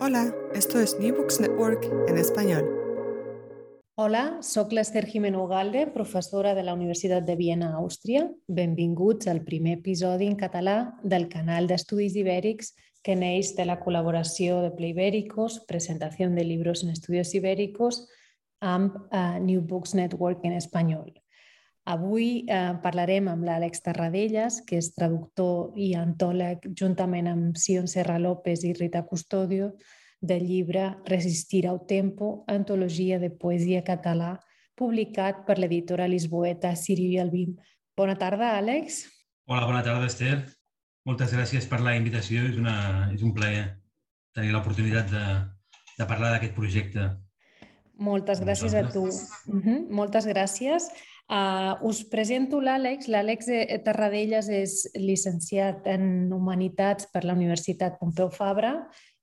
Hola, esto es New Books Network en español. Hola, sóc l'Ester Jimeno Ugalde, professora de la Universitat de Viena, Àustria. Benvinguts al primer episodi en català del canal d'estudis ibèrics que neix de la col·laboració de Playbéricos, presentació de llibres en estudios ibèricos, amb uh, New Books Network en espanyol. Avui eh, parlarem amb l'Àlex Tarradellas, que és traductor i antòleg, juntament amb Sion Serra López i Rita Custodio, del llibre Resistir al tempo, antologia de poesia català, publicat per l'editora lisboeta Siri i Albim. Bona tarda, Àlex. Hola, bona tarda, Esther. Moltes gràcies per la invitació. És, una, és un plaer tenir l'oportunitat de, de parlar d'aquest projecte. Moltes gràcies a tu. Uh -huh. Moltes gràcies. Uh, us presento l'Àlex. L'Àlex Tarradellas és llicenciat en Humanitats per la Universitat Pompeu Fabra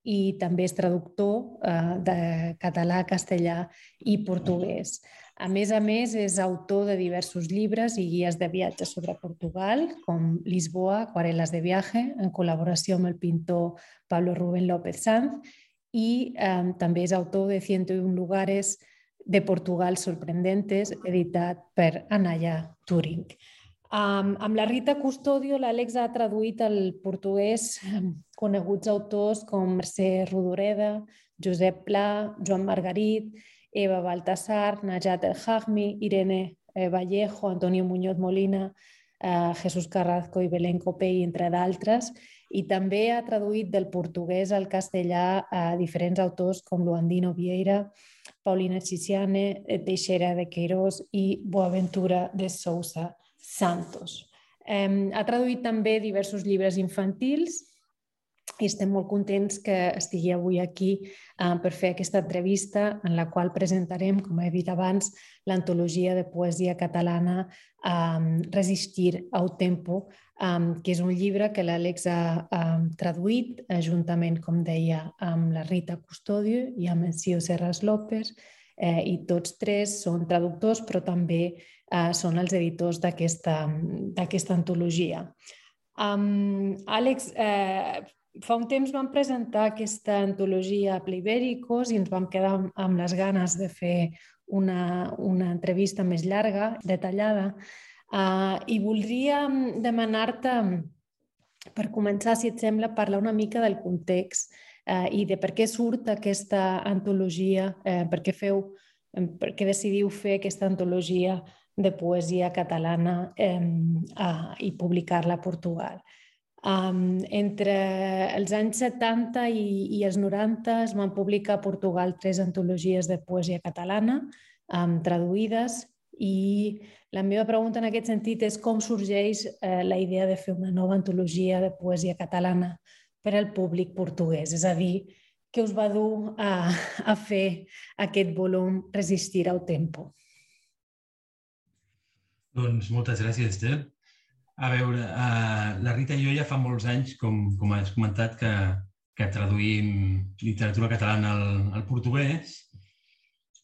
i també és traductor uh, de català, castellà i portuguès. A més a més, és autor de diversos llibres i guies de viatge sobre Portugal, com Lisboa, Aquarel·les de viaje, en col·laboració amb el pintor Pablo Rubén López Sanz, i um, també és autor de 101 lugares, de Portugal sorprendentes, editat per Anaya Turing. Um, amb la Rita Custodio, l'Àlex ha traduït al portuguès coneguts autors com Mercè Rodoreda, Josep Pla, Joan Margarit, Eva Baltasar, Najat El Hagmi, Irene eh, Vallejo, Antonio Muñoz Molina, eh, Jesús Carrasco i Belén Copey, entre d'altres, i també ha traduït del portuguès al castellà a diferents autors com Luandino Vieira, Paulina Chiciane, eh, Teixeira de Queiroz i Boaventura de Sousa Santos. Ha traduït també diversos llibres infantils i estem molt contents que estigui avui aquí eh, per fer aquesta entrevista en la qual presentarem, com he dit abans, l'antologia de poesia catalana eh, Resistir au tempo, um, que és un llibre que l'Àlex ha um, traduït eh, juntament, com deia, amb la Rita Custodio i amb el Cio Serras López, eh, i tots tres són traductors, però també eh, són els editors d'aquesta antologia. Um, Àlex, eh, fa un temps vam presentar aquesta antologia a Plibèricos i ens vam quedar amb les ganes de fer una, una entrevista més llarga, detallada, Uh, I voldria demanar-te, per començar, si et sembla, parlar una mica del context uh, i de per què surt aquesta antologia, uh, per què feu, per què decidiu fer aquesta antologia de poesia catalana um, uh, i publicar-la a Portugal. Um, entre els anys 70 i, i els 90 es van publicar a Portugal tres antologies de poesia catalana um, traduïdes i la meva pregunta en aquest sentit és com sorgeix eh, la idea de fer una nova antologia de poesia catalana per al públic portuguès, és a dir, què us va dur a, a fer aquest volum Resistir al Tempo? Doncs moltes gràcies, Esther. A veure, uh, la Rita i jo ja fa molts anys, com, com has comentat, que, que traduïm literatura catalana al, al portuguès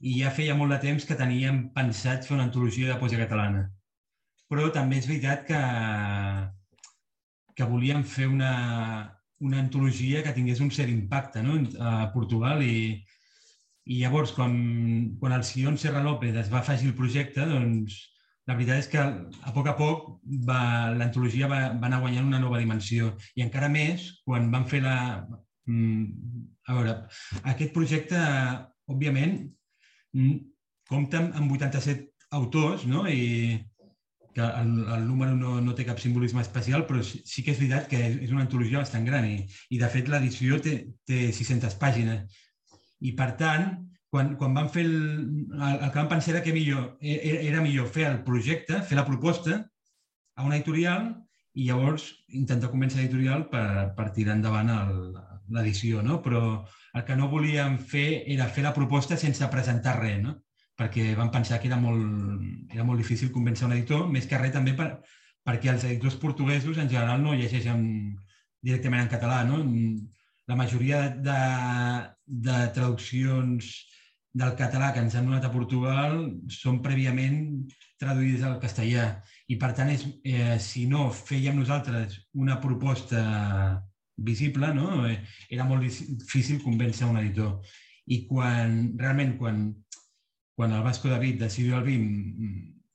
i ja feia molt de temps que teníem pensat fer una antologia de poesia catalana. Però també és veritat que, que volíem fer una, una antologia que tingués un cert impacte no? a Portugal i, i llavors, quan, quan el Sion Serra López es va afegir el projecte, doncs la veritat és que a poc a poc l'antologia va, va anar guanyant una nova dimensió i encara més quan van fer la... Mm, a veure, aquest projecte, òbviament, Mm, compta amb 87 autors, no? I que el, el número no, no té cap simbolisme especial, però sí, sí que és veritat que és una antologia bastant gran i, i de fet, l'edició té, té 600 pàgines. I, per tant, quan, quan van fer el, el, el que vam pensar era que millor, era, era millor fer el projecte, fer la proposta a una editorial i llavors intentar convèncer l'editorial per, per tirar endavant l'edició, no? però el que no volíem fer era fer la proposta sense presentar res, no? perquè vam pensar que era molt, era molt difícil convèncer un editor, més que res també per, perquè els editors portuguesos en general no llegeixen directament en català. No? La majoria de, de traduccions del català que ens han donat a Portugal són prèviament traduïdes al castellà i per tant és, eh, si no fèiem nosaltres una proposta visible, no? Eh, era molt difícil convèncer un editor. I quan, realment, quan, quan el Vasco David de Sirio Albim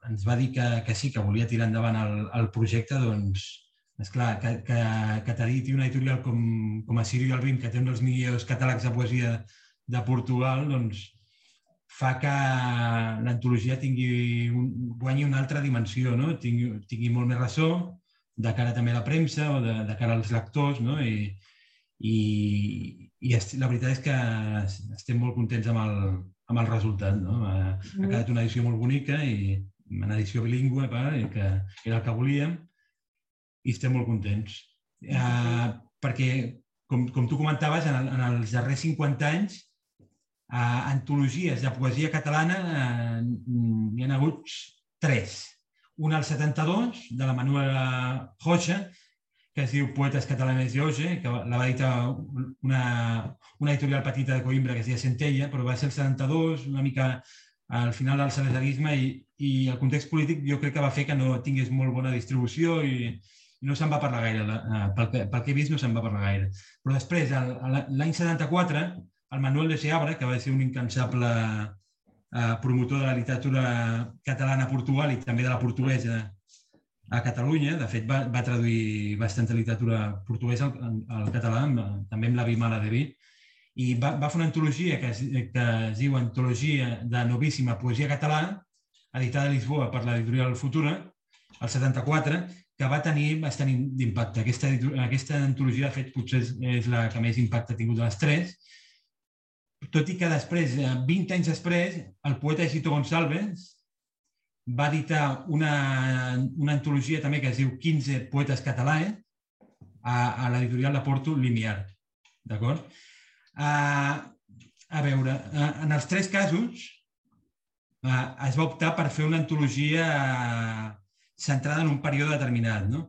ens va dir que, que sí, que volia tirar endavant el, el projecte, doncs, és clar, que, que, que t'editi una editorial com, com a Sirio Albim, que té un dels millors catàlegs de poesia de Portugal, doncs fa que l'antologia tingui un, guanyi una altra dimensió, no? tingui, tingui molt més ressò, de cara també a la premsa o de, de cara als lectors, no? I, i, i la veritat és que estem molt contents amb el, amb el resultat. No? Ha, ha quedat una edició molt bonica i una edició bilingüe, pa, que era el que volíem, i estem molt contents. Uh, perquè, com, com tu comentaves, en, el, en els darrers 50 anys, uh, antologies de poesia catalana uh, n'hi ha hagut tres una al 72, de la Manuela Rocha, que es diu Poetes catalanes i Oge, que la va editar una, una editorial petita de Coimbra que es deia Centella, però va ser el 72, una mica al final del salazarisme i, i el context polític jo crec que va fer que no tingués molt bona distribució i, i no se'n va parlar gaire. Eh, pel que, pel que he vist no se'n va parlar gaire. Però després, l'any 74, el Manuel de Seabra, que va ser un incansable eh, promotor de la literatura catalana a Portugal i també de la portuguesa a Catalunya. De fet, va, va traduir bastanta literatura portuguesa al, al català, amb, també amb la Bimala de Vi. I va, va fer una antologia que es, que es diu Antologia de Novíssima Poesia Català, editada a Lisboa per l'editorial Futura, el 74, que va tenir bastant d'impacte. Aquesta, aquesta antologia, de fet, potser és, és la que més impacte ha tingut de les tres, tot i que després, 20 eh, anys després, el poeta Gito Gonçalves va editar una, una antologia també que es diu 15 poetes catalans a, a l'editorial de Porto, Limiar. D'acord? A, a veure, a, en els tres casos a, es va optar per fer una antologia centrada en un període determinat, no?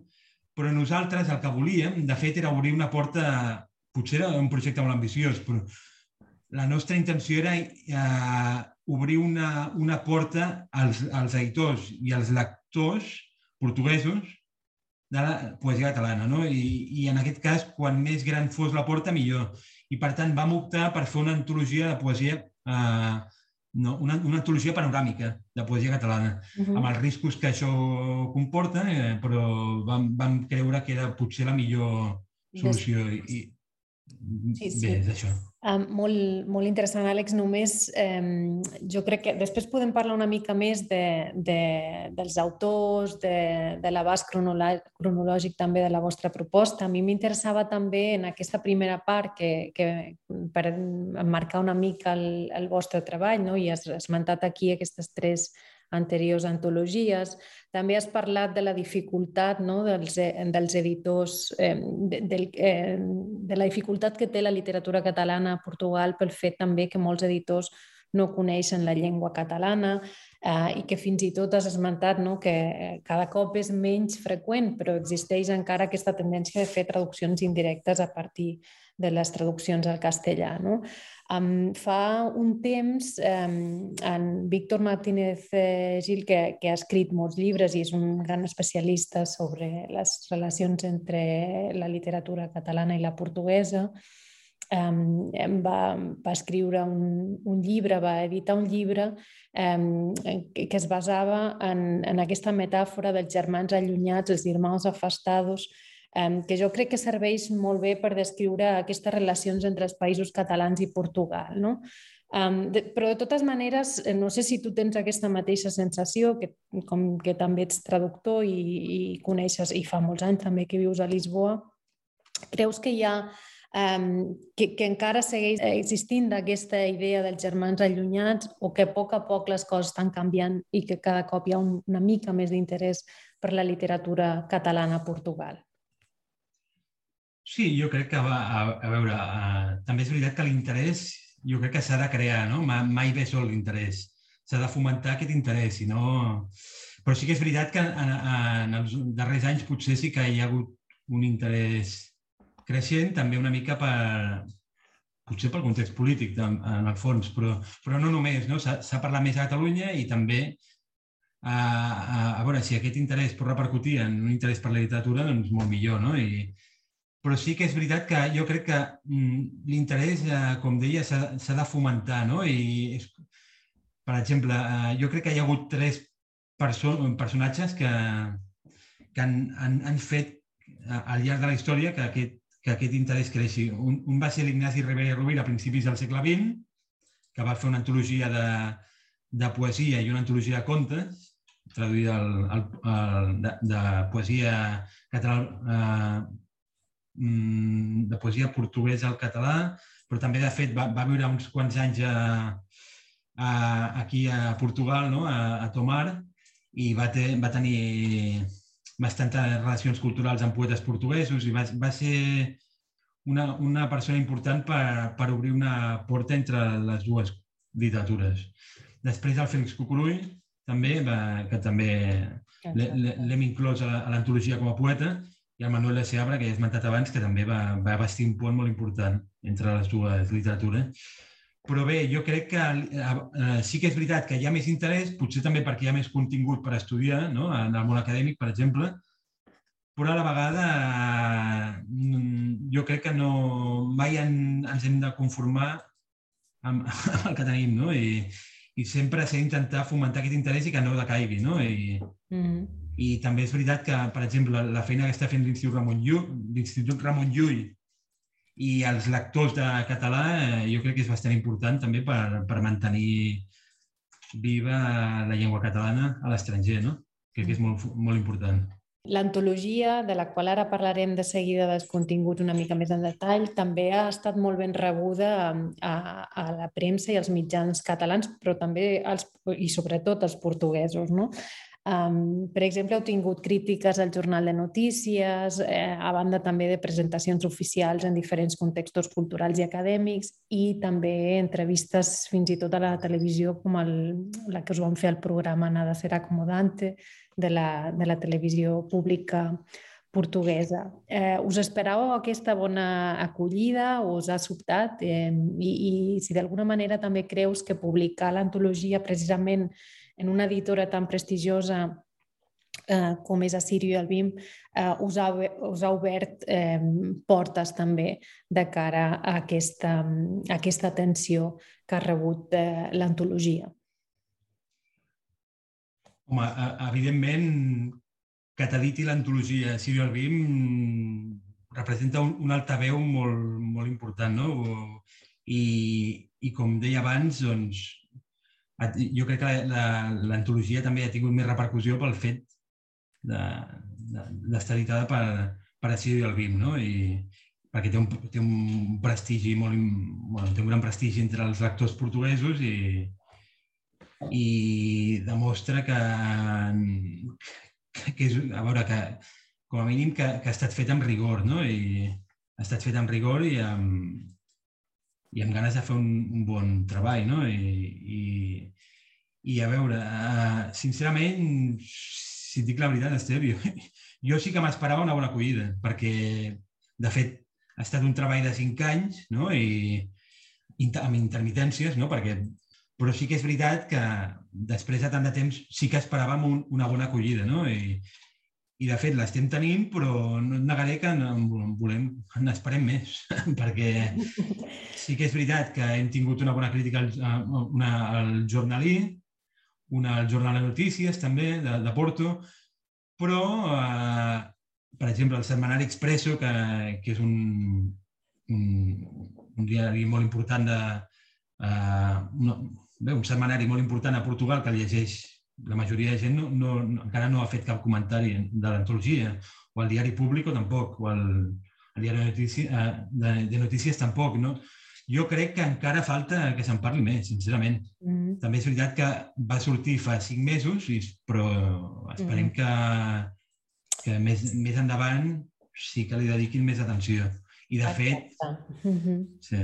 Però nosaltres el que volíem, de fet, era obrir una porta, potser era un projecte molt ambiciós, però la nostra intenció era eh, obrir una, una porta als, als editors i als lectors portuguesos de la poesia catalana. No? I, I en aquest cas, quan més gran fos la porta, millor. I per tant vam optar per fer una antologia de poesia eh, no, una, una antologia panoràmica de poesia catalana, uh -huh. amb els riscos que això comporta, eh, però vam, vam creure que era potser la millor solució. I, Sí, sí. Bé, és això. Um, molt, molt interessant, Àlex. Només um, jo crec que després podem parlar una mica més de, de, dels autors, de, de l'abast cronològic també de la vostra proposta. A mi m'interessava també en aquesta primera part que, que per marcar una mica el, el vostre treball no? i has esmentat aquí aquestes tres anteriors antologies. També has parlat de la dificultat no, dels, eh, dels editors, eh, de, de, eh, de la dificultat que té la literatura catalana a Portugal pel fet també que molts editors no coneixen la llengua catalana eh, i que fins i tot has esmentat no, que eh, cada cop és menys freqüent, però existeix encara aquesta tendència de fer traduccions indirectes a partir de les traduccions al castellà. No? Um, fa un temps, um, en Víctor Martínez eh, Gil, que, que ha escrit molts llibres i és un gran especialista sobre les relacions entre la literatura catalana i la portuguesa, um, va, va escriure un, un llibre, va editar un llibre um, que, que es basava en, en aquesta metàfora dels germans allunyats, els germans afastados, que jo crec que serveix molt bé per descriure aquestes relacions entre els països catalans i Portugal. No? Um, de, però de totes maneres, eh, no sé si tu tens aquesta mateixa sensació, que, com que també ets traductor i, i coneixes, i fa molts anys també que vius a Lisboa, creus que hi ha um, que, que encara segueix existint aquesta idea dels germans allunyats o que a poc a poc les coses estan canviant i que cada cop hi ha un, una mica més d'interès per la literatura catalana a Portugal? Sí, jo crec que, va, a, a veure, a, també és veritat que l'interès jo crec que s'ha de crear, no? Mai ve sol l'interès. S'ha de fomentar aquest interès, si no... Però sí que és veritat que en, en els darrers anys potser sí que hi ha hagut un interès creixent, també una mica per, potser pel context polític, en, en el fons, però, però no només, no? S'ha parlat més a Catalunya i també a, a, a veure si aquest interès pot repercutir en un interès per la literatura, doncs molt millor, no? I, però sí que és veritat que jo crec que mm, l'interès, eh, com deia, s'ha de fomentar, no? I, és, per exemple, eh, jo crec que hi ha hagut tres perso personatges que, que han, han, han fet eh, al llarg de la història que aquest, que aquest interès creixi. Un, un va ser l'Ignasi Ribera Rovira a principis del segle XX, que va fer una antologia de, de poesia i una antologia de contes, traduïda al, al, al, de, de poesia català, eh, de poesia portuguesa al català, però també, de fet, va, va viure uns quants anys a, a, aquí a Portugal, no? a, a Tomar, i va, te, va tenir bastantes relacions culturals amb poetes portuguesos i va, va ser una, una persona important per, per obrir una porta entre les dues literatures. Després el Félix Cucurull, també, va, que també l'hem inclòs a l'antologia com a poeta, i el Manuel de Seabra, que ja he esmentat abans, que també va, va bastir un pont molt important entre les dues literatures. Però bé, jo crec que eh, eh, sí que és veritat que hi ha més interès, potser també perquè hi ha més contingut per estudiar, no? en el món acadèmic, per exemple, però a la vegada eh, jo crec que no, mai en, ens hem de conformar amb, amb el que tenim, no? I, i sempre s'ha d'intentar fomentar aquest interès i que no decaigui, no? I, mm -hmm i també és veritat que, per exemple, la feina que està fent l'Institut Ramon Llull, l'Institut Ramon Llull i els lectors de català, eh, jo crec que és bastant important també per, per mantenir viva la llengua catalana a l'estranger, no? Crec que és molt, molt important. L'antologia, de la qual ara parlarem de seguida dels continguts una mica més en detall, també ha estat molt ben rebuda a, a la premsa i als mitjans catalans, però també els, i sobretot els portuguesos. No? Um, per exemple, heu tingut crítiques al Jornal de Notícies, eh, a banda també de presentacions oficials en diferents contextos culturals i acadèmics i també entrevistes fins i tot a la televisió com el, la que us van fer al programa Nada serà acomodante de la, de la televisió pública portuguesa. Eh, us esperàveu aquesta bona acollida o us ha sobtat? Eh, i, I si d'alguna manera també creus que publicar l'antologia precisament en una editora tan prestigiosa eh, com és Assirio i el BIM, eh, us, ha, us ha obert eh, portes també de cara a aquesta, a aquesta atenció que ha rebut eh, l'antologia. Home, evidentment, que t'editi l'antologia el BIM representa un, un altaveu molt, molt important, no? I, i com deia abans, doncs, jo crec que l'antologia també ha tingut més repercussió pel fet d'estar editada per, per el BIM, no? I, perquè té un, té un prestigi molt, bueno, té un gran prestigi entre els lectors portuguesos i, i demostra que, que és, a veure, que com a mínim que, que ha estat fet amb rigor, no? I ha estat fet amb rigor i amb, i amb ganes de fer un, un bon treball, no? I, i, i a veure, uh, sincerament, si et dic la veritat, Esteve, jo, jo sí que m'esperava una bona acollida, perquè, de fet, ha estat un treball de cinc anys, no? I, inter, amb intermitències, no? Perquè, però sí que és veritat que després de tant de temps sí que esperàvem un, una bona acollida, no? I, i de fet l'estem tenint, però no negaré que en volem, n'esperem més, perquè sí que és veritat que hem tingut una bona crítica al, una, al jornalí, una al Jornal de Notícies també, de, de Porto, però, eh, per exemple, el Setmanari Expresso, que, que és un, un, un diari molt important de... Eh, no, bé, un setmanari molt important a Portugal que llegeix la majoria de gent no, no, encara no ha fet cap comentari de l'antologia, o el diari públic o tampoc, o el, el diari de, notícies, eh, de, de notícies tampoc. No? Jo crec que encara falta que se'n parli més, sincerament. Mm. També és veritat que va sortir fa cinc mesos, però esperem mm. que, que més, més endavant sí que li dediquin més atenció. I, de fet... Mm -hmm. sí.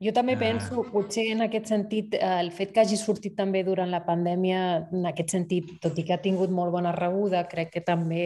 Jo també penso, potser en aquest sentit, el fet que hagi sortit també durant la pandèmia, en aquest sentit, tot i que ha tingut molt bona rebuda, crec que també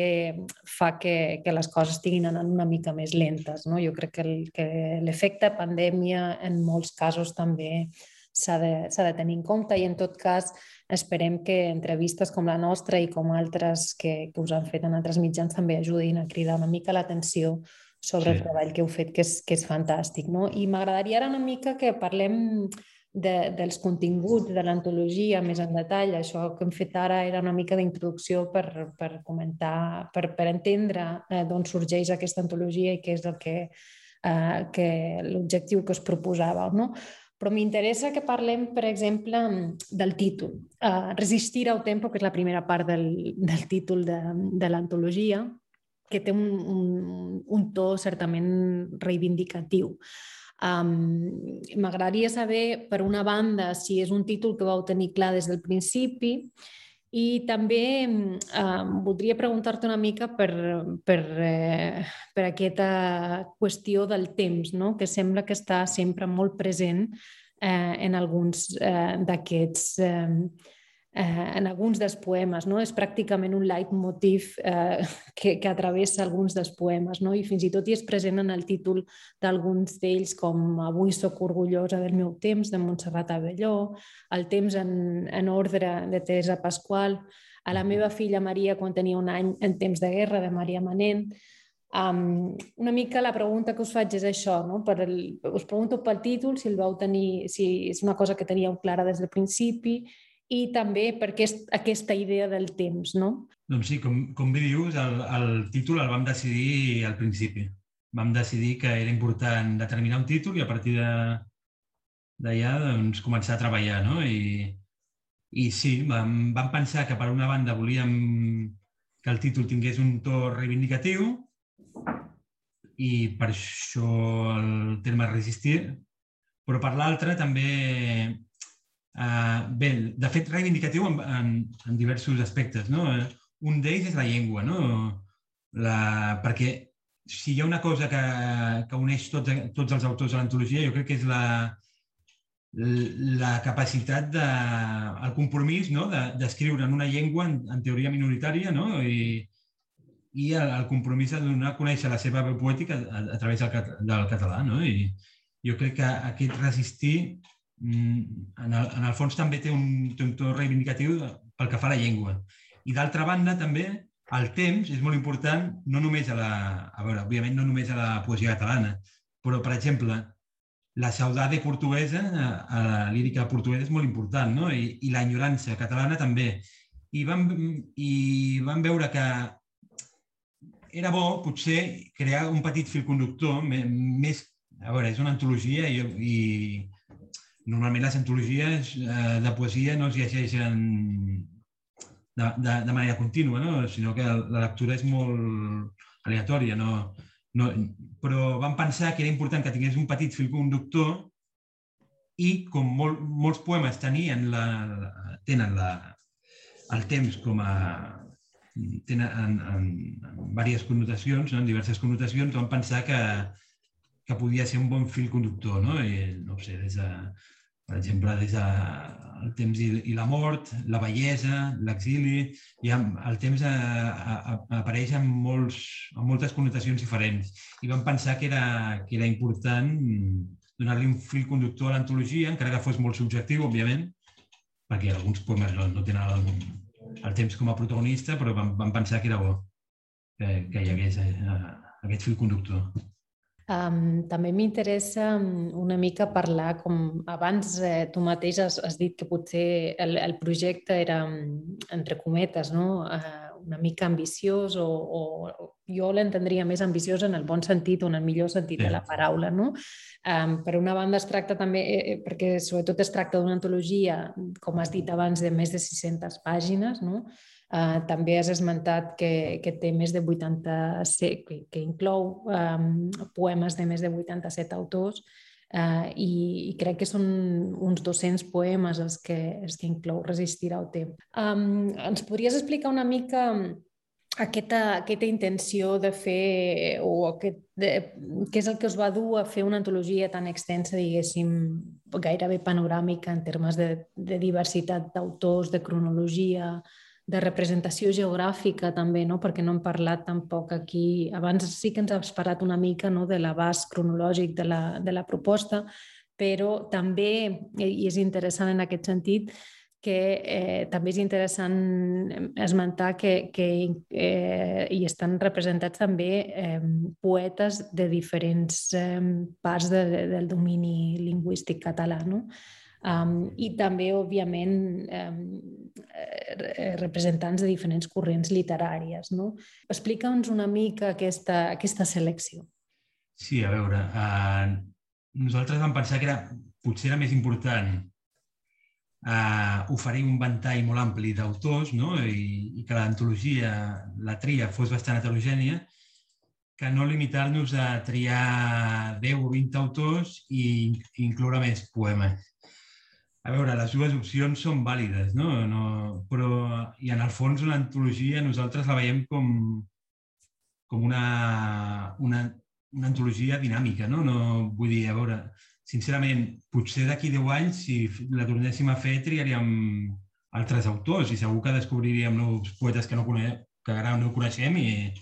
fa que, que les coses estiguin anant una mica més lentes. No? Jo crec que l'efecte pandèmia en molts casos també s'ha de, de tenir en compte i en tot cas esperem que entrevistes com la nostra i com altres que, que us han fet en altres mitjans també ajudin a cridar una mica l'atenció sobre sí. el treball que heu fet, que és, que és fantàstic. No? I m'agradaria ara una mica que parlem de, dels continguts de l'antologia més en detall. Això que hem fet ara era una mica d'introducció per, per comentar, per, per entendre eh, d'on sorgeix aquesta antologia i què és el que, eh, que l'objectiu que us proposàveu. No? Però m'interessa que parlem, per exemple, del títol. Uh, Resistir al tempo, que és la primera part del, del títol de, de l'antologia, que té un, un, un to certament reivindicatiu. Um, saber, per una banda, si és un títol que vau tenir clar des del principi i també um, voldria preguntar-te una mica per, per, eh, per aquesta qüestió del temps, no? que sembla que està sempre molt present eh, en alguns eh, d'aquests eh, eh, en alguns dels poemes. No? És pràcticament un leitmotiv eh, que, que atravessa alguns dels poemes no? i fins i tot hi és present en el títol d'alguns d'ells com Avui sóc orgullosa del meu temps, de Montserrat Avelló, El temps en, en ordre, de Teresa Pasqual, a la meva filla Maria quan tenia un any en temps de guerra, de Maria Manent, Um, una mica la pregunta que us faig és això, no? per el, us pregunto pel títol, si el vau tenir, si és una cosa que teníeu clara des del principi i també per aquest, aquesta idea del temps, no? Doncs sí, com, com bé dius, el, el títol el vam decidir al principi. Vam decidir que era important determinar un títol i a partir d'allà doncs, començar a treballar, no? I, i sí, vam, vam pensar que per una banda volíem que el títol tingués un to reivindicatiu i per això el terme resistir, però per l'altra també Uh, bé, de fet, reivindicatiu en, en, en diversos aspectes. No? Un d'ells és la llengua, no? la, perquè si hi ha una cosa que, que uneix tots, tots els autors de l'antologia, jo crec que és la, la capacitat, de, el compromís no? d'escriure de, en una llengua en, en teoria minoritària no? i, i el, el compromís de donar a conèixer la seva veu poètica a, a través del, del català. No? I jo crec que aquest resistir en el, en el fons també té un, té un to reivindicatiu pel que fa a la llengua. I d'altra banda, també, el temps és molt important, no només a la... A veure, òbviament no només a la poesia catalana, però, per exemple, la saudade portuguesa, a la lírica portuguesa és molt important, no? I, i l'enyorança catalana també. I vam, I vam veure que era bo, potser, crear un petit fil conductor més... A veure, és una antologia i, i normalment les antologies eh, de poesia no es llegeixen de, de, de manera contínua, no? sinó que la lectura és molt aleatòria. No? No, però vam pensar que era important que tingués un petit fil conductor i com molt, molts poemes tenien la, tenen la, el temps com a tenen en, en, en diverses connotacions, no? en diverses connotacions, vam pensar que, que podia ser un bon fil conductor, no? I, no sé, des de, per exemple, des del temps i, i la mort, la bellesa, l'exili, ja el temps a, a, a, apareix en, molts, en moltes connotacions diferents. I vam pensar que era, que era important donar-li un fil conductor a l'antologia, encara que fos molt subjectiu, òbviament, perquè alguns poemes no, no tenen el, el temps com a protagonista, però vam, vam pensar que era bo que, que hi hagués eh, aquest fil conductor. Um, també m'interessa una mica parlar, com abans eh, tu mateix has, has dit que potser el, el projecte era, entre cometes, no? Uh, una mica ambiciós o, o jo l'entendria més ambiciós en el bon sentit o en el millor sentit sí. de la paraula. No? Um, per una banda es tracta també, eh, eh, perquè sobretot es tracta d'una antologia, com has dit abans, de més de 600 pàgines, no? Uh, també has esmentat que, que té més de 87, que, que inclou um, poemes de més de 87 autors uh, i, i crec que són uns 200 poemes els que, els que inclou Resistir al temps. Um, ens podries explicar una mica aquesta, aquesta intenció de fer, o aquest, de, què és el que us va dur a fer una antologia tan extensa, diguéssim, gairebé panoràmica en termes de, de diversitat d'autors, de cronologia, de representació geogràfica també, no? perquè no hem parlat tampoc aquí, abans sí que ens has parlat una mica no? de l'abast cronològic de la, de la proposta, però també, i és interessant en aquest sentit, que eh, també és interessant esmentar que, que eh, hi estan representats també eh, poetes de diferents eh, parts de, de, del domini lingüístic català. No? Um, I també, òbviament, um, representants de diferents corrents literàries. No? Explica'ns una mica aquesta, aquesta selecció. Sí, a veure, uh, nosaltres vam pensar que era, potser era més important eh, oferir un ventall molt ampli d'autors no? I, i que l'antologia, la tria, fos bastant heterogènia, que no limitar-nos a triar 10 o 20 autors i incloure més poemes. A veure, les dues opcions són vàlides, no? no però, i en el fons una antologia nosaltres la veiem com, com una, una, una antologia dinàmica, no? no? Vull dir, a veure, sincerament, potser d'aquí 10 anys, si la tornéssim a fer, triaríem altres autors i segur que descobriríem nous poetes que, no cone... que ara no coneixem i,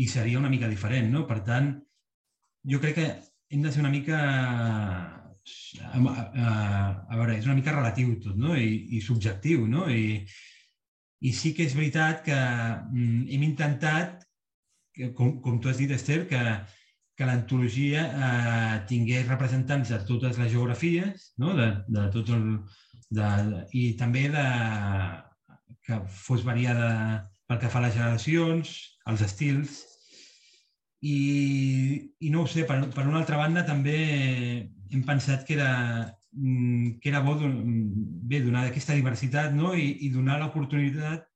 i seria una mica diferent. No? Per tant, jo crec que hem de ser una mica... A, a, veure, és una mica relatiu tot, no? I, i subjectiu, no? I, I sí que és veritat que mm, hem intentat, com, com tu has dit, Esther, que, que l'antologia eh, tingués representants de totes les geografies, no? de, de tot el, de, i també de, que fos variada pel que fa a les generacions, els estils, i, i no ho sé, per, per una altra banda també hem pensat que era, mm, que era bo bé, donar aquesta diversitat no? I, i donar l'oportunitat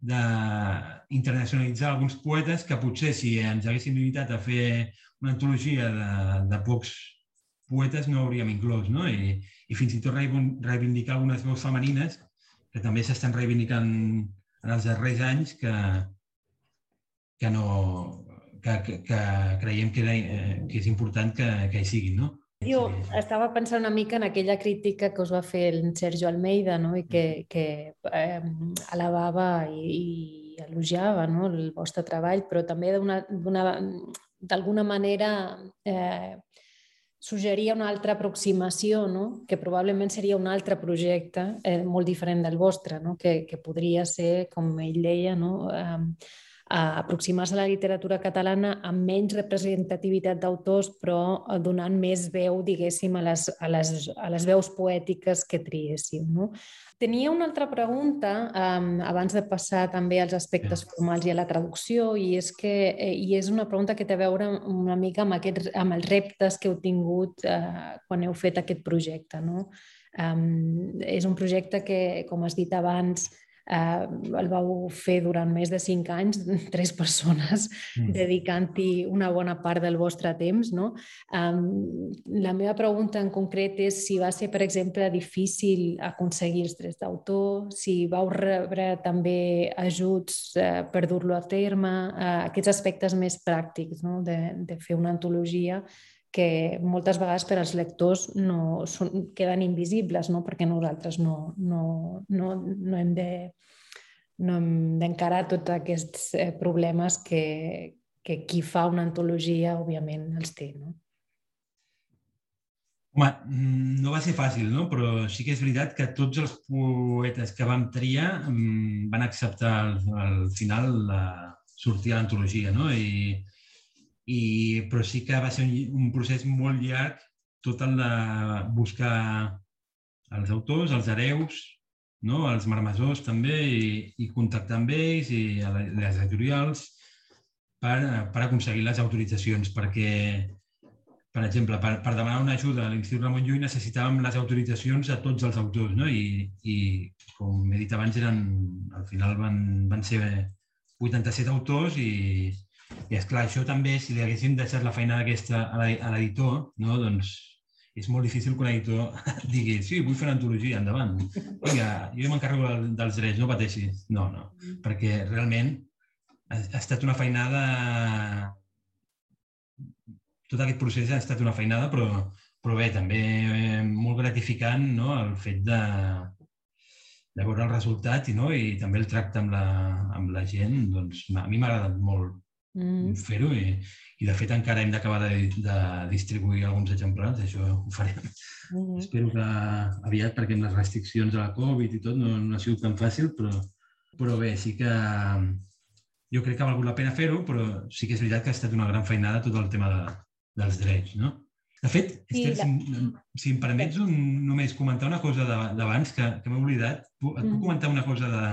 d'internacionalitzar alguns poetes que potser si ens haguéssim limitat a fer una antologia de, de pocs poetes no hauríem inclòs, no? I, i fins i tot reivindicar algunes veus femenines que també s'estan reivindicant en els darrers anys que, que, no, que, que, que creiem que, era, eh, que és important que, que hi siguin, no? Jo estava pensant una mica en aquella crítica que us va fer el Sergio Almeida no? i que, que eh, alabava i, i elogiava no? el vostre treball, però també d'alguna manera eh, suggeria una altra aproximació, no? que probablement seria un altre projecte eh, molt diferent del vostre, no? que, que podria ser, com ell deia, no? eh, aproximar-se a la literatura catalana amb menys representativitat d'autors, però donant més veu, diguéssim, a les, a les, a les veus poètiques que triéssim. No? Tenia una altra pregunta, um, abans de passar també als aspectes formals i a la traducció, i és, que, eh, i és una pregunta que té a veure una mica amb, aquests, amb els reptes que heu tingut uh, quan heu fet aquest projecte. No? Um, és un projecte que, com has dit abans, eh, el vau fer durant més de cinc anys, tres persones mm. dedicant-hi una bona part del vostre temps. No? Um, la meva pregunta en concret és si va ser, per exemple, difícil aconseguir els drets d'autor, si vau rebre també ajuts eh, per dur-lo a terme, eh, aquests aspectes més pràctics no? de, de fer una antologia que moltes vegades per als lectors no són, queden invisibles, no? perquè nosaltres no, no, no, no hem de no hem d'encarar tots aquests eh, problemes que, que qui fa una antologia, òbviament, els té. No? Home, mm, no va ser fàcil, no? però sí que és veritat que tots els poetes que vam triar mm, van acceptar al, al final la, sortir a l'antologia. No? I, i, però sí que va ser un, un procés molt llarg tot el de buscar els autors, els hereus, no? els marmessors també, i, i contactar amb ells i les editorials per, per aconseguir les autoritzacions, perquè, per exemple, per, per demanar una ajuda a l'Institut Ramon Llull necessitàvem les autoritzacions a tots els autors, no? I, i com he dit abans, eren, al final van, van ser 87 autors i, i és clar, això també, si li haguéssim deixat la feina aquesta a l'editor, no? doncs és molt difícil que un editor digui sí, vull fer una antologia, endavant. Vinga, jo m'encarrego dels drets, no pateixis. No, no, perquè realment ha, estat una feinada... Tot aquest procés ha estat una feinada, però, però bé, també eh, molt gratificant no? el fet de, de veure el resultat i, no? i també el tracte amb la, amb la gent, doncs a mi m'ha agradat molt mm. fer-ho i, i de fet encara hem d'acabar de, de distribuir alguns exemplars, això ho farem. Mm. Espero que aviat perquè amb les restriccions de la Covid i tot no, no ha sigut tan fàcil, però, però bé, sí que jo crec que ha valgut la pena fer-ho, però sí que és veritat que ha estat una gran feinada tot el tema de, dels drets, no? De fet, Esther, la... si, si em permets un, només comentar una cosa d'abans que, que m'he oblidat, et puc mm. comentar una cosa de,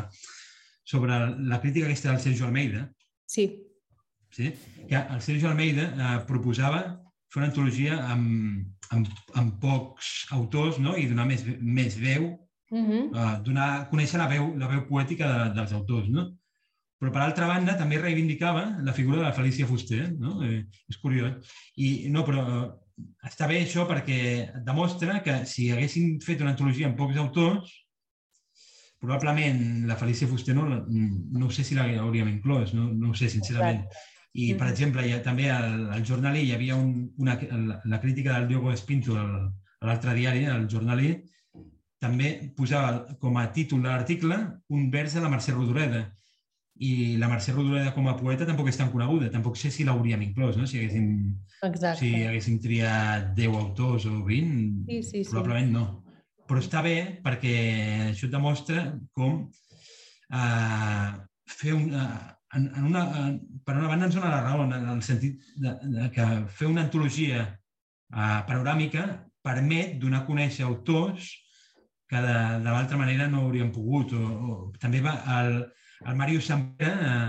sobre la crítica aquesta del Sergio Almeida? Sí. Sí? Que el Sergio Almeida eh, proposava fer una antologia amb, amb, amb pocs autors no? i donar més, més veu, mm -hmm. eh, donar, conèixer la veu, la veu poètica de, dels autors. No? Però, per altra banda, també reivindicava la figura de la Felícia Fuster. No? Eh, és curiós. I, no, però està bé això perquè demostra que si haguessin fet una antologia amb pocs autors, probablement la Felícia Fuster no, no sé si l'hauríem inclòs, no, no ho sé, sincerament. I, per exemple, ha, també al, al Jornalí hi havia un, una, la, la crítica del Diogo Espinto a l'altre diari, al Jornalí, també posava com a títol de l'article un vers de la Mercè Rodoreda, i la Mercè Rodoreda com a poeta tampoc és tan coneguda, tampoc sé si l'hauríem inclòs, no? si, haguéssim, Exacte. si haguéssim triat 10 autors o 20, sí, sí, probablement sí. no. Però està bé perquè això et demostra com uh, fer una, en, en una, en, per una banda ens dona la raó en el sentit de, de que fer una antologia uh, panoràmica permet donar a conèixer autors que de, de l'altra manera no hauríem pogut. O, o, també va, el, el Mario Sampere, eh,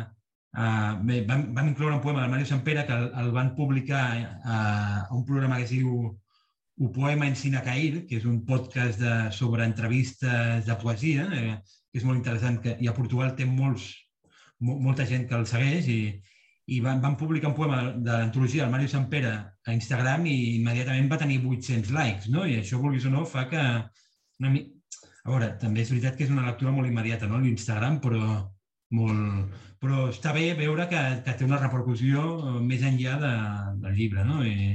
eh, vam, vam incloure un poema del Mario Sampere que el, el van publicar eh, a un programa que es diu Un poema en Sinacair, que és un podcast de, sobre entrevistes de poesia, eh, que és molt interessant, que, i a Portugal té molts, mo, molta gent que el segueix, i, i van, van publicar un poema de l'antologia del Mario Sampere a Instagram i immediatament va tenir 800 likes, no? I això, vulguis o no, fa que... Una, a veure, també és veritat que és una lectura molt immediata, no?, l'Instagram, però, molt... Però està bé veure que, que té una repercussió més enllà de, del llibre, no? I,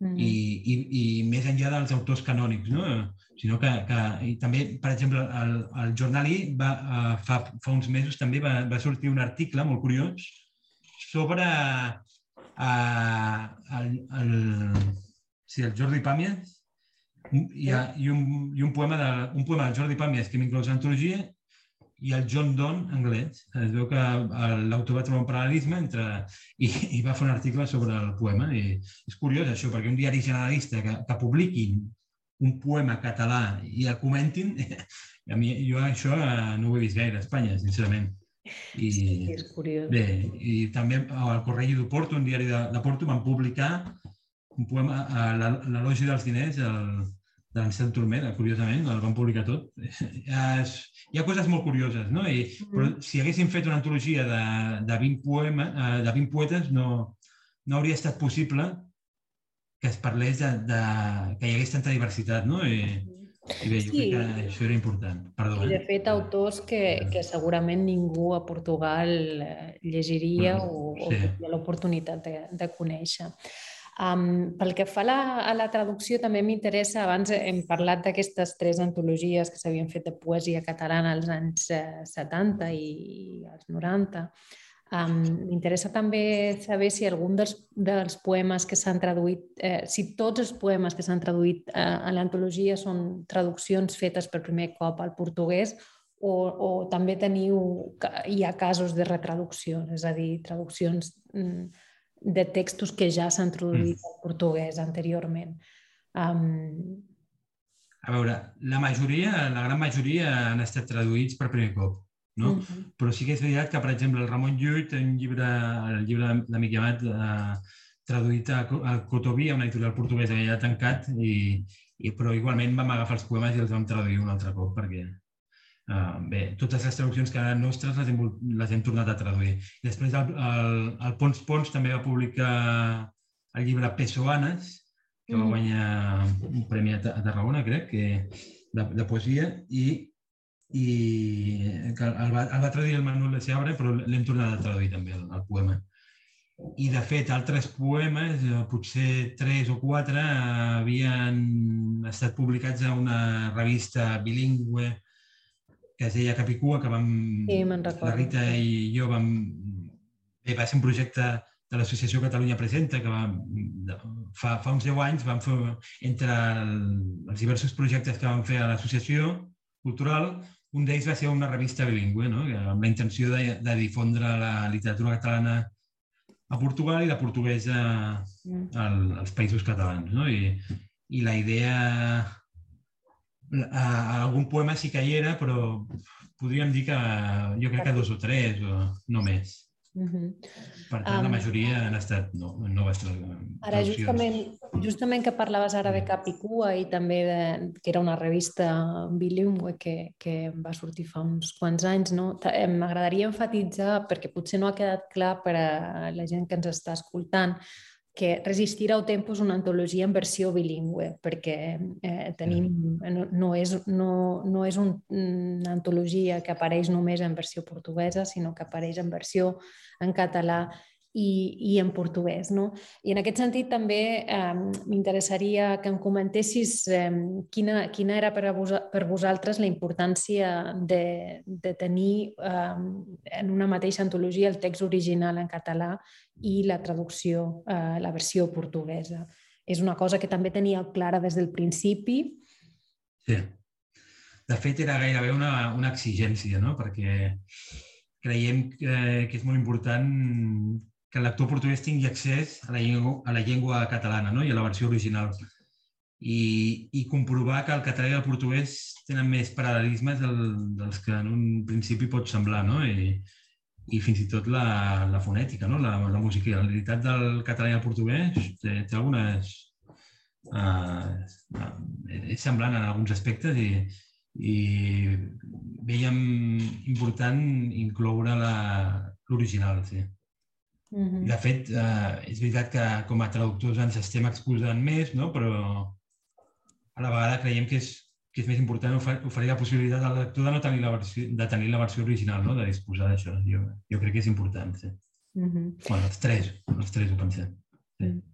mm -hmm. i, i, i més enllà dels autors canònics, no? Sinó que, que i també, per exemple, el, el Jornalí va, uh, fa, fa uns mesos també va, va sortir un article molt curiós sobre uh, el, el, sí, el Jordi Pàmies i, i, un, i un, poema de, un poema del Jordi Pàmies que a l'antologia i el John Donne anglès. Es veu que l'autor va trobar un paral·lelisme entre... I, i va fer un article sobre el poema. I és curiós això, perquè un diari generalista que, que publiquin un poema català i el comentin, a mi, jo això eh, no ho he vist gaire a Espanya, sincerament. I, sí, és curiós. Bé, i també al Correio do Porto, un diari de, de Porto, van publicar un poema, l'elogi dels diners, el, de l'Ancel Turmera, curiosament, el van publicar tot. És, hi ha coses molt curioses, no? I, però mm. si haguéssim fet una antologia de, de, 20, poema, eh, de 20 poetes, no, no hauria estat possible que es parlés de, de que hi hagués tanta diversitat, no? I, i bé, jo sí. crec que això era important. Perdó, I de eh? fet, autors que, que segurament ningú a Portugal eh, llegiria mm, o, sí. o tindria l'oportunitat de, de conèixer. Um, pel que fa a la, a la traducció, també m'interessa, abans hem parlat d'aquestes tres antologies que s'havien fet de poesia catalana als anys eh, 70 i, i als 90. Um, M'interessa també saber si algun dels, dels poemes que s'han traduït, eh, si tots els poemes que s'han traduït eh, a l'antologia són traduccions fetes per primer cop al portuguès o, o també teniu, hi ha casos de retraducció, és a dir, traduccions mm, de textos que ja s'han traduït mm. al portuguès anteriorment. Um... A veure, la majoria, la gran majoria han estat traduïts per primer cop, no? Mm -hmm. Però sí que és veritat que, per exemple, el Ramon Llull té un llibre, el llibre d'Amic Amat, eh, traduït a, a Cotoví, a una editorial portuguesa que ja ha tancat, i, i, però igualment vam agafar els poemes i els vam traduir un altre cop perquè, Uh, bé, totes les traduccions que eren nostres les hem, les hem tornat a traduir. I després el, el, el Pons Pons també va publicar el llibre Pesoanes, que va guanyar un premi a, a Tarragona, crec, que, de, de poesia, i i que el va, el va traduir el Manuel de Seabra, però l'hem tornat a traduir també, el, el poema. I, de fet, altres poemes, eh, potser tres o quatre, havien estat publicats a una revista bilingüe que es deia Capicua, que vam... Sí, la Rita i jo vam... Bé, va ser un projecte de l'Associació Catalunya Presenta, que va, fa, fa uns 10 anys vam fer, entre el, els diversos projectes que vam fer a l'associació cultural, un d'ells va ser una revista bilingüe, no? amb la intenció de, de difondre la literatura catalana a Portugal i la portuguesa mm. al, als països catalans. No? I, I la idea... A, a algun poema sí que hi era, però podríem dir que jo crec que dos o tres, o no més. Uh -huh. Per tant, um, la majoria han estat no, noves traduccions. Ara, justament, justament que parlaves ara de Capicua i també de, que era una revista bilingüe que, que va sortir fa uns quants anys, no? Eh, m'agradaria enfatitzar, perquè potser no ha quedat clar per a la gent que ens està escoltant, que Resistir al tempo és una antologia en versió bilingüe, perquè eh, tenim, no, no, és, no, no és un, una antologia que apareix només en versió portuguesa, sinó que apareix en versió en català i, i en portuguès. No? I en aquest sentit també eh, m'interessaria que em comentessis eh, quina, quina era per, a vos, per vosaltres la importància de, de tenir eh, en una mateixa antologia el text original en català i la traducció, eh, la versió portuguesa. És una cosa que també tenia clara des del principi. Sí. De fet, era gairebé una, una exigència, no? perquè creiem que, que és molt important que el lector portuguès tingui accés a la llengua, a la llengua catalana no? i a la versió original. I, i comprovar que el català i el portuguès tenen més paral·lelismes del, dels que en un principi pot semblar, no? I, i fins i tot la, la fonètica, no? la, la musicalitat del català i el portuguès té, té algunes... Uh, és semblant en alguns aspectes i, i veiem important incloure l'original, sí. Mm -hmm. De fet, eh, és veritat que com a traductors ens estem exposant més, no? però a la vegada creiem que és, que és més important oferir la possibilitat al lector de no tenir la versió, de tenir la versió original, no? de disposar d'això. Jo, jo crec que és important, sí. Mm -hmm. bueno, els tres, els tres ho pensem. Sí. Mm -hmm.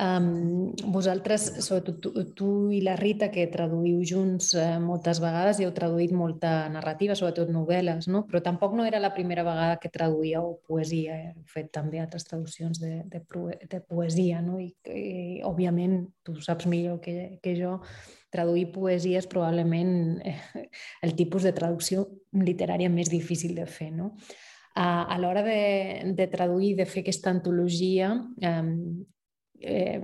Um, vosaltres, sobretot tu, tu i la Rita, que traduïu junts eh, moltes vegades i heu traduït molta narrativa, sobretot novel·les, no? però tampoc no era la primera vegada que traduïeu poesia, eh? heu fet també altres traduccions de, de, de poesia, no? I, i òbviament tu saps millor que, que jo, traduir poesia és probablement eh, el tipus de traducció literària més difícil de fer. No? a l'hora de, de traduir, de fer aquesta antologia, eh, eh,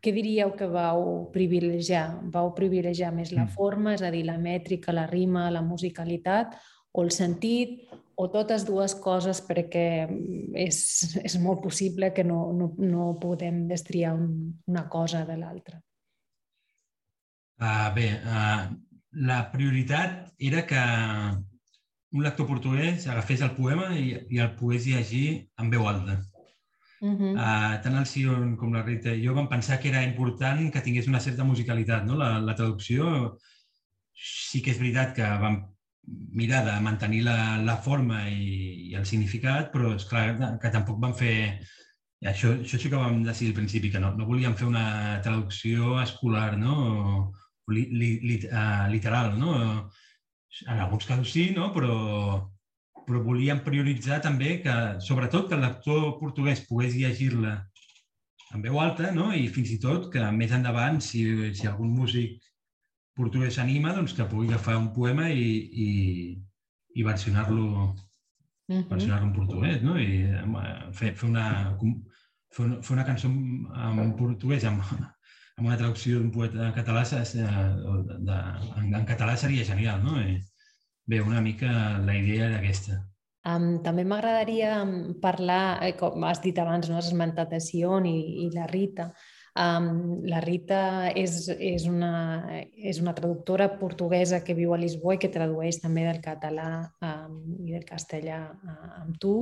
què diríeu que vau privilegiar? Vau privilegiar més la mm. forma, és a dir, la mètrica, la rima, la musicalitat, o el sentit, o totes dues coses perquè és, és molt possible que no, no, no podem destriar un, una cosa de l'altra. Uh, bé, uh, la prioritat era que un lector portuguès agafés el poema i, i el pogués llegir en veu alta. Uh -huh. uh, tant el Sion com la Rita i jo vam pensar que era important que tingués una certa musicalitat, no? La, la traducció sí que és veritat que vam mirar de mantenir la, la forma i, i el significat, però és clar que tampoc vam fer... Això, això sí que vam decidir al principi, que no, no volíem fer una traducció escolar, no? O, li, li, li, uh, literal, no? En alguns casos sí, no? Però, però volíem prioritzar també que, sobretot, que el lector portuguès pogués llegir-la en veu alta no? i fins i tot que més endavant, si, si algun músic portuguès s'anima, doncs que pugui agafar un poema i, i, i versionar-lo uh -huh. versionar en portuguès, no? I fer, fer, una, fer, una, fer una cançó en portuguès amb, amb una traducció d'un poeta català de, de, en, en català seria genial, no? I, Bé, una mica la idea era aquesta. Um, també m'agradaria parlar, eh, com has dit abans, no? has esmentat a Sion i, i la Rita, Um, la Rita és, és, una, és una traductora portuguesa que viu a Lisboa i que tradueix també del català um, i del castellà uh, amb tu.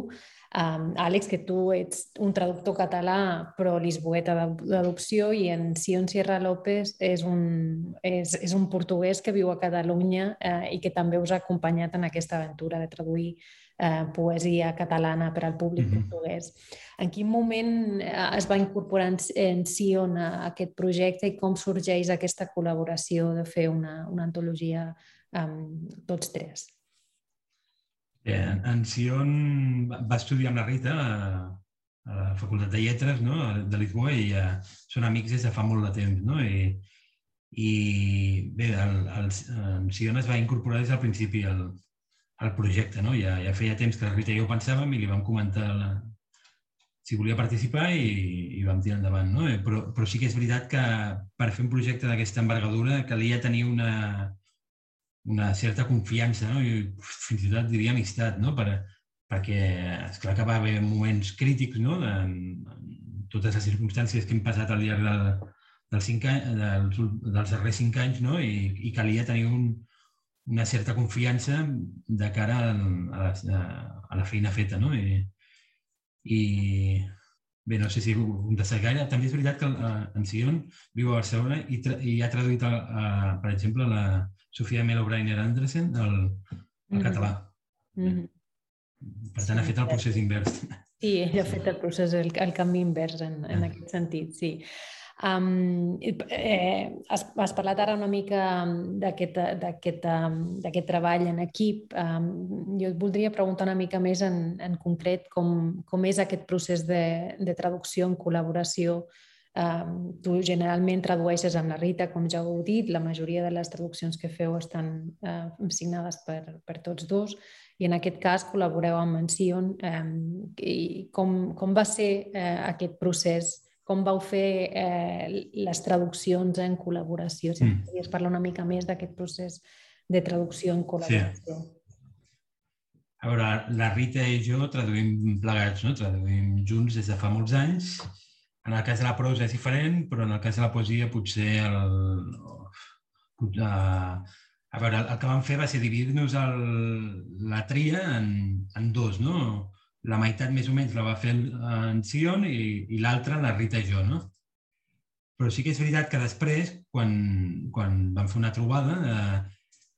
Um, Àlex, que tu ets un traductor català però lisboeta d'adopció i en Sion Sierra López és un, és, és un portuguès que viu a Catalunya uh, i que també us ha acompanyat en aquesta aventura de traduir eh, poesia catalana per al públic mm -hmm. portuguès. En quin moment eh, es va incorporar en, en Sion a aquest projecte i com sorgeix aquesta col·laboració de fer una, una antologia amb tots tres? Eh, en Sion va estudiar amb la Rita a, a la Facultat de Lletres no? de Lisboa i eh, són amics des de fa molt de temps. No? I, i bé, el, el, en Sion es va incorporar des del principi al, el projecte. No? Ja, ja feia temps que la Rita i jo pensàvem i li vam comentar la... si volia participar i, i vam tirar endavant. No? Eh, però, però sí que és veritat que per fer un projecte d'aquesta envergadura calia tenir una, una certa confiança no? i fins i tot diria amistat, no? per, perquè és clar que va haver moments crítics no? de, de totes les circumstàncies que hem passat al llarg del, dels, cinc anys, dels, dels darrers cinc anys no? I, i calia tenir un, una certa confiança de cara a, a, la, a la feina feta, no? I, i bé, no sé si ho de gaire. També és veritat que eh, en Sion viu a Barcelona i, i ha traduït, a, a, per exemple, la Sofia Melo Breiner Andresen al, al mm -hmm. català. Mm -hmm. Per tant, ha fet el procés invers. Sí, ell ha fet el procés, el, el canvi invers en, en ah. aquest sentit, sí. Um, eh, has, has parlat ara una mica d'aquest treball en equip. Um, jo et voldria preguntar una mica més en, en concret com, com és aquest procés de, de traducció en col·laboració. Um, tu generalment tradueixes amb la Rita, com ja heu dit, la majoria de les traduccions que feu estan uh, signades per, per tots dos i en aquest cas col·laboreu amb en Sion. Um, i com, com va ser uh, aquest procés com vau fer eh, les traduccions en col·laboració. Si mm. podries parlar una mica més d'aquest procés de traducció en col·laboració. Sí. A veure, la Rita i jo traduïm plegats, no? traduïm junts des de fa molts anys. En el cas de la prosa és diferent, però en el cas de la poesia potser el, uh, a veure, el que vam fer va ser dividir-nos la tria en, en dos, no? La meitat més o menys la va fer en Sion i, i l'altra la Rita i jo, no? Però sí que és veritat que després, quan, quan vam fer una trobada, eh,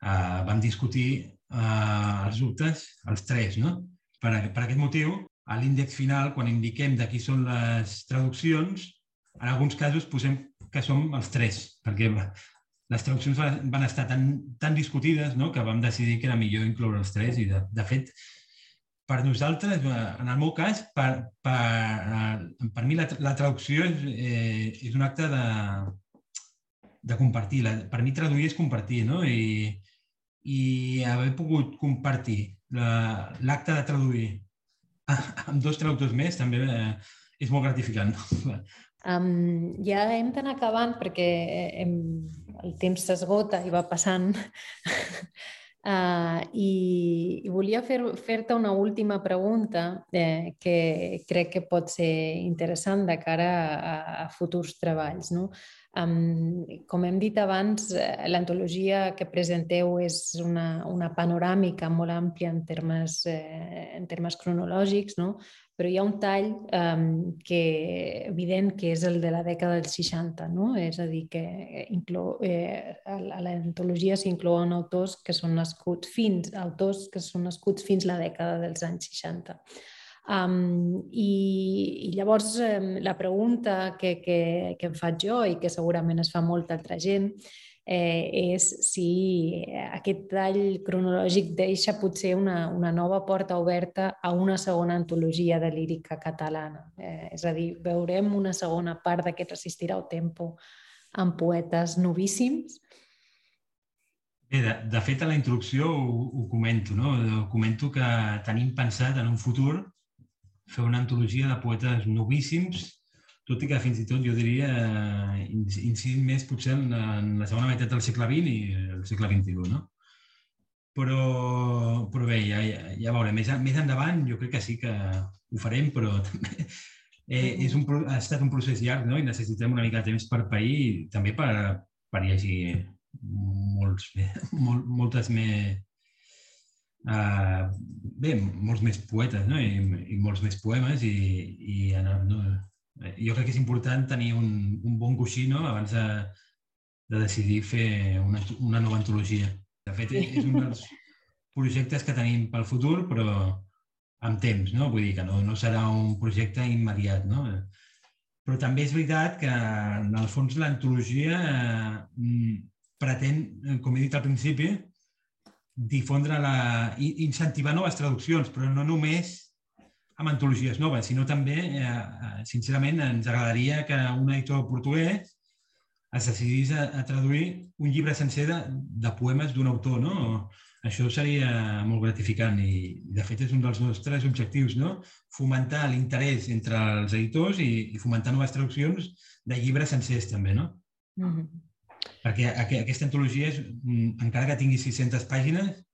eh, vam discutir eh, els dubtes, els tres, no? Per, per aquest motiu, a l'índex final, quan indiquem de qui són les traduccions, en alguns casos posem que som els tres, perquè les traduccions van estar tan, tan discutides no? que vam decidir que era millor incloure els tres i, de, de fet, per nosaltres, eh, en el meu cas, per, per, eh, per mi la, la traducció és, eh, és un acte de, de compartir. La, per mi traduir és compartir, no? I, i haver pogut compartir l'acte la, de traduir amb dos traductors més també eh, és molt gratificant. Um, ja hem d'anar acabant perquè hem, el temps s'esgota i va passant Uh, i, i volia fer-te fer una última pregunta eh, que crec que pot ser interessant de cara a, a futurs treballs. No? Um, com hem dit abans, eh, l'antologia que presenteu és una, una panoràmica molt àmplia en termes, eh, en termes cronològics, no? Però hi ha un tall um, que, evident que és el de la dècada dels 60, no? és a dir, que inclou, eh, a l'antologia s'inclouen autors que són nascuts fins, autors que són nascuts fins la dècada dels anys 60. Um, i, I llavors um, la pregunta que, que, que em faig jo i que segurament es fa molta altra gent eh, és si aquest tall cronològic deixa potser una, una nova porta oberta a una segona antologia de lírica catalana. Eh, és a dir, veurem una segona part d'aquest Resistirà el tempo amb poetes novíssims. Bé, de, de fet, a la introducció ho, ho comento, no? Ho comento que tenim pensat en un futur fer una antologia de poetes novíssims tot i que fins i tot jo diria eh, incidint més potser en, en la segona meitat del segle XX i el segle XXI, no? Però, però bé, ja, ja, ja veurem. Més, més endavant jo crec que sí que ho farem, però també Eh, és un, ha estat un procés llarg no? i necessitem una mica de temps per pair i també per, per llegir molts, mol, moltes més... Uh, bé, molts més poetes no? I, i molts més poemes i, i no, jo crec que és important tenir un, un bon coixí no? abans de, de decidir fer una, una nova antologia. De fet, és un dels projectes que tenim pel futur, però amb temps, no? Vull dir que no, no serà un projecte immediat, no? Però també és veritat que, en el fons, l'antologia eh, pretén, com he dit al principi, difondre la... incentivar noves traduccions, però no només amb antologies noves, sinó també, eh, eh, sincerament, ens agradaria que un editor portuguès es decidís a, a traduir un llibre sencer de, de poemes d'un autor, no? Això seria molt gratificant i, de fet, és un dels nostres objectius, no? Fomentar l'interès entre els editors i, i fomentar noves traduccions de llibres sencers, també, no? Mm -hmm. Perquè aquesta antologia, és, mm, encara que tingui 600 pàgines,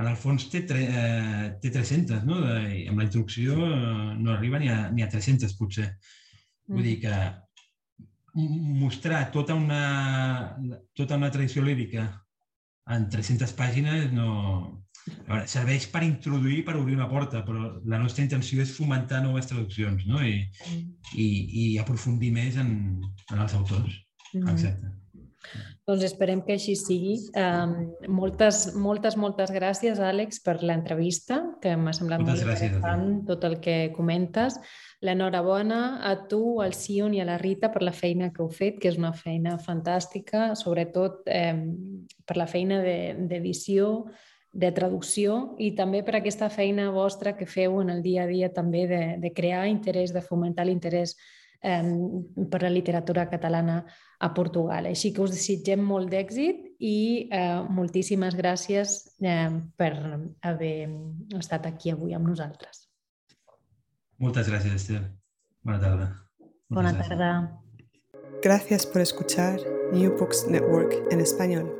en el fons té, tre, eh, té 300, no? I amb la introducció eh, no arriba ni a, ni a 300, potser. Vull dir que mostrar tota una, tota una tradició lírica en 300 pàgines no... A veure, serveix per introduir, per obrir una porta, però la nostra intenció és fomentar noves traduccions no? I, i, i aprofundir més en, en els autors. Mm -hmm. Doncs esperem que així sigui. Um, moltes, moltes, moltes gràcies, Àlex, per l'entrevista, que m'ha semblat moltes molt interessant tot el que comentes. L'enhorabona a tu, al Sion i a la Rita per la feina que heu fet, que és una feina fantàstica, sobretot eh, per la feina d'edició, de, de traducció i també per aquesta feina vostra que feu en el dia a dia també de, de crear interès, de fomentar l'interès eh, per la literatura catalana a Portugal. Així que us desitgem molt d'èxit i eh, moltíssimes gràcies eh, per haver estat aquí avui amb nosaltres. Muchas gracias, Esther. Buenas tardes. Buenas tardes. Gracias por escuchar New Books Network en español.